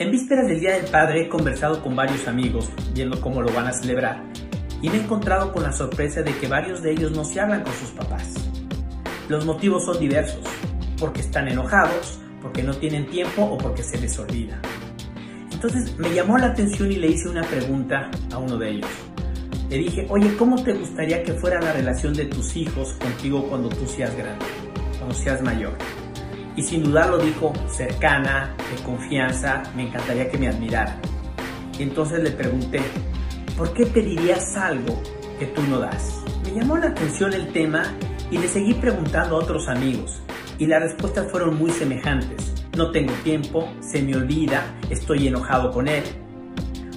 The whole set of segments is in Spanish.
En vísperas del Día del Padre he conversado con varios amigos, viendo cómo lo van a celebrar, y me he encontrado con la sorpresa de que varios de ellos no se hablan con sus papás. Los motivos son diversos, porque están enojados, porque no tienen tiempo o porque se les olvida. Entonces me llamó la atención y le hice una pregunta a uno de ellos. Le dije, oye, ¿cómo te gustaría que fuera la relación de tus hijos contigo cuando tú seas grande, cuando seas mayor? Y sin dudarlo dijo, cercana, de confianza, me encantaría que me admirara. Y entonces le pregunté, ¿por qué pedirías algo que tú no das? Me llamó la atención el tema y le seguí preguntando a otros amigos y las respuestas fueron muy semejantes. No tengo tiempo, se me olvida, estoy enojado con él.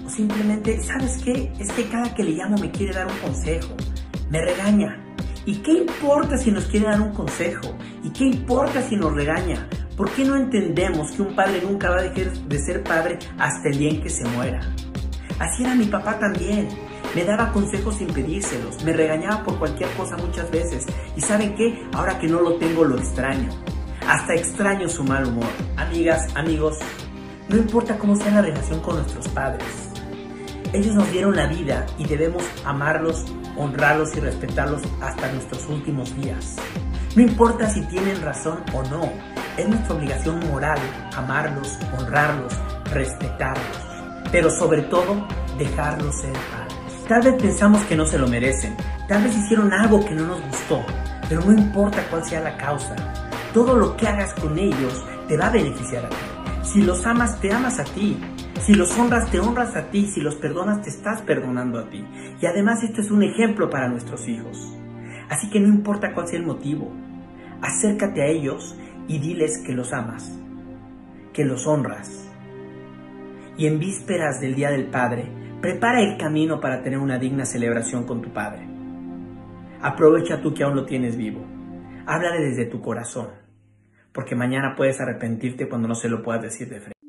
O simplemente, ¿sabes qué? Es que cada que le llamo me quiere dar un consejo, me regaña. ¿Y qué importa si nos quiere dar un consejo? ¿Y qué importa si nos regaña? ¿Por qué no entendemos que un padre nunca va a dejar de ser padre hasta el día en que se muera? Así era mi papá también. Me daba consejos sin pedírselos, me regañaba por cualquier cosa muchas veces. ¿Y saben qué? Ahora que no lo tengo lo extraño. Hasta extraño su mal humor. Amigas, amigos, no importa cómo sea la relación con nuestros padres. Ellos nos dieron la vida y debemos amarlos, honrarlos y respetarlos hasta nuestros últimos días. No importa si tienen razón o no, es nuestra obligación moral amarlos, honrarlos, respetarlos, pero sobre todo dejarlos ser padres. Tal vez pensamos que no se lo merecen, tal vez hicieron algo que no nos gustó, pero no importa cuál sea la causa, todo lo que hagas con ellos te va a beneficiar a ti. Si los amas, te amas a ti. Si los honras, te honras a ti. Si los perdonas, te estás perdonando a ti. Y además esto es un ejemplo para nuestros hijos. Así que no importa cuál sea el motivo, acércate a ellos y diles que los amas, que los honras. Y en vísperas del Día del Padre, prepara el camino para tener una digna celebración con tu Padre. Aprovecha tú que aún lo tienes vivo. Háblale desde tu corazón porque mañana puedes arrepentirte cuando no se lo puedas decir de frente.